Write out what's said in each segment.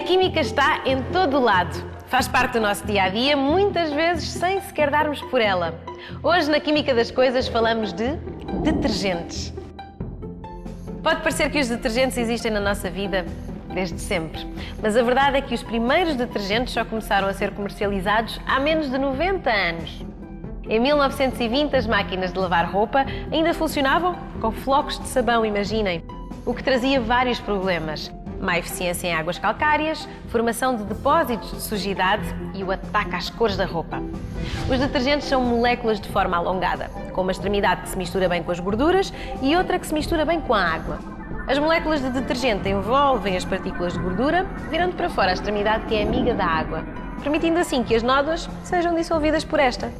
química está em todo lado. Faz parte do nosso dia a dia, muitas vezes sem sequer darmos por ela. Hoje, na Química das Coisas, falamos de detergentes. Pode parecer que os detergentes existem na nossa vida desde sempre, mas a verdade é que os primeiros detergentes só começaram a ser comercializados há menos de 90 anos. Em 1920, as máquinas de lavar roupa ainda funcionavam com flocos de sabão, imaginem, o que trazia vários problemas má eficiência em águas calcárias, formação de depósitos de sujidade e o ataque às cores da roupa. Os detergentes são moléculas de forma alongada, com uma extremidade que se mistura bem com as gorduras e outra que se mistura bem com a água. As moléculas de detergente envolvem as partículas de gordura, virando para fora a extremidade que é amiga da água, permitindo assim que as nódoas sejam dissolvidas por esta.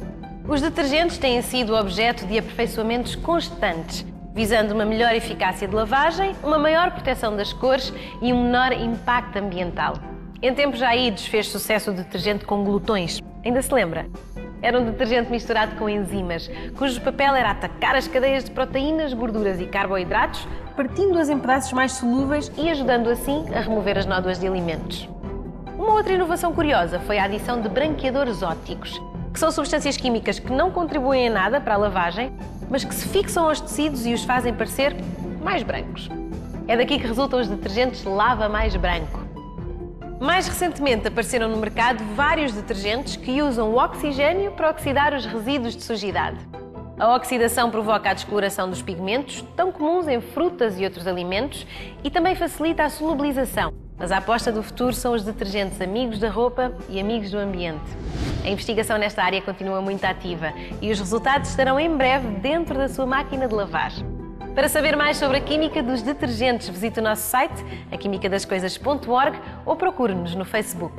Os detergentes têm sido objeto de aperfeiçoamentos constantes, visando uma melhor eficácia de lavagem, uma maior proteção das cores e um menor impacto ambiental. Em tempos já idos fez sucesso o detergente com glutões. Ainda se lembra? Era um detergente misturado com enzimas, cujo papel era atacar as cadeias de proteínas, gorduras e carboidratos, partindo-as em pedaços mais solúveis e ajudando assim a remover as nódoas de alimentos. Uma outra inovação curiosa foi a adição de branqueadores ópticos, que são substâncias químicas que não contribuem em nada para a lavagem, mas que se fixam aos tecidos e os fazem parecer mais brancos. É daqui que resultam os detergentes Lava Mais Branco. Mais recentemente apareceram no mercado vários detergentes que usam o oxigênio para oxidar os resíduos de sujidade. A oxidação provoca a descoloração dos pigmentos, tão comuns em frutas e outros alimentos, e também facilita a solubilização. Mas a aposta do futuro são os detergentes amigos da roupa e amigos do ambiente. A investigação nesta área continua muito ativa e os resultados estarão em breve dentro da sua máquina de lavar. Para saber mais sobre a química dos detergentes, visite o nosso site, aquimicadascoisas.org ou procure-nos no Facebook.